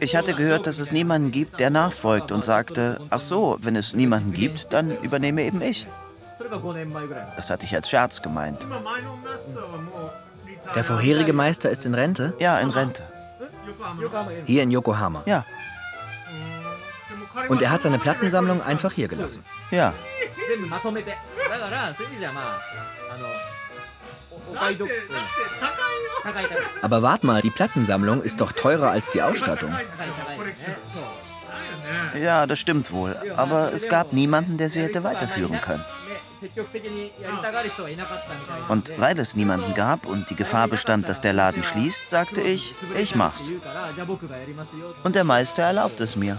Ich hatte gehört, dass es niemanden gibt, der nachfolgt und sagte, ach so, wenn es niemanden gibt, dann übernehme eben ich. Das hatte ich als Scherz gemeint. Der vorherige Meister ist in Rente? Ja, in Rente. Hier in Yokohama? Ja. Und er hat seine Plattensammlung einfach hier gelassen? Ja. Aber wart mal, die Plattensammlung ist doch teurer als die Ausstattung. Ja, das stimmt wohl. Aber es gab niemanden, der sie hätte weiterführen können. Und weil es niemanden gab und die Gefahr bestand, dass der Laden schließt, sagte ich, ich mach's. Und der Meister erlaubt es mir.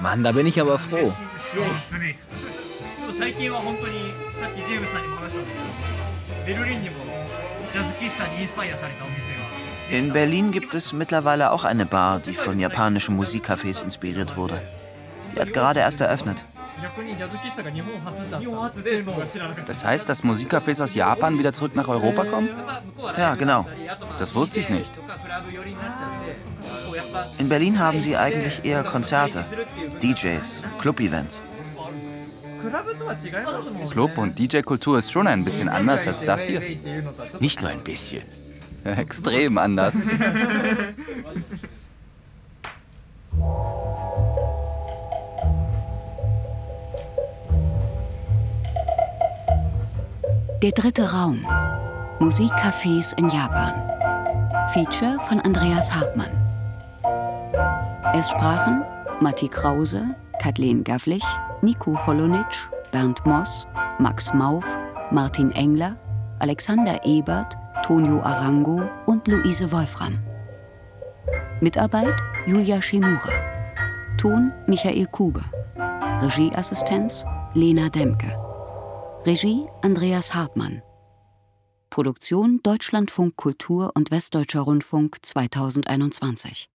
Mann, da bin ich aber froh. In Berlin gibt es mittlerweile auch eine Bar, die von japanischen Musikcafés inspiriert wurde. Die hat gerade erst eröffnet. Das heißt, dass Musikcafés aus Japan wieder zurück nach Europa kommen? Ja, genau. Das wusste ich nicht. In Berlin haben sie eigentlich eher Konzerte, DJs, Club-Events. Club- und DJ-Kultur ist schon ein bisschen anders als das hier. Nicht nur ein bisschen. Extrem anders. Der dritte Raum. Musikcafés in Japan. Feature von Andreas Hartmann. Es sprachen Matti Krause, Kathleen Gavlich, Nico Holonitsch, Bernd Moss, Max Mauf, Martin Engler, Alexander Ebert, Tonio Arango und Luise Wolfram. Mitarbeit Julia Shimura. Ton Michael Kube. Regieassistenz Lena Demke. Regie Andreas Hartmann. Produktion Deutschlandfunk Kultur und Westdeutscher Rundfunk 2021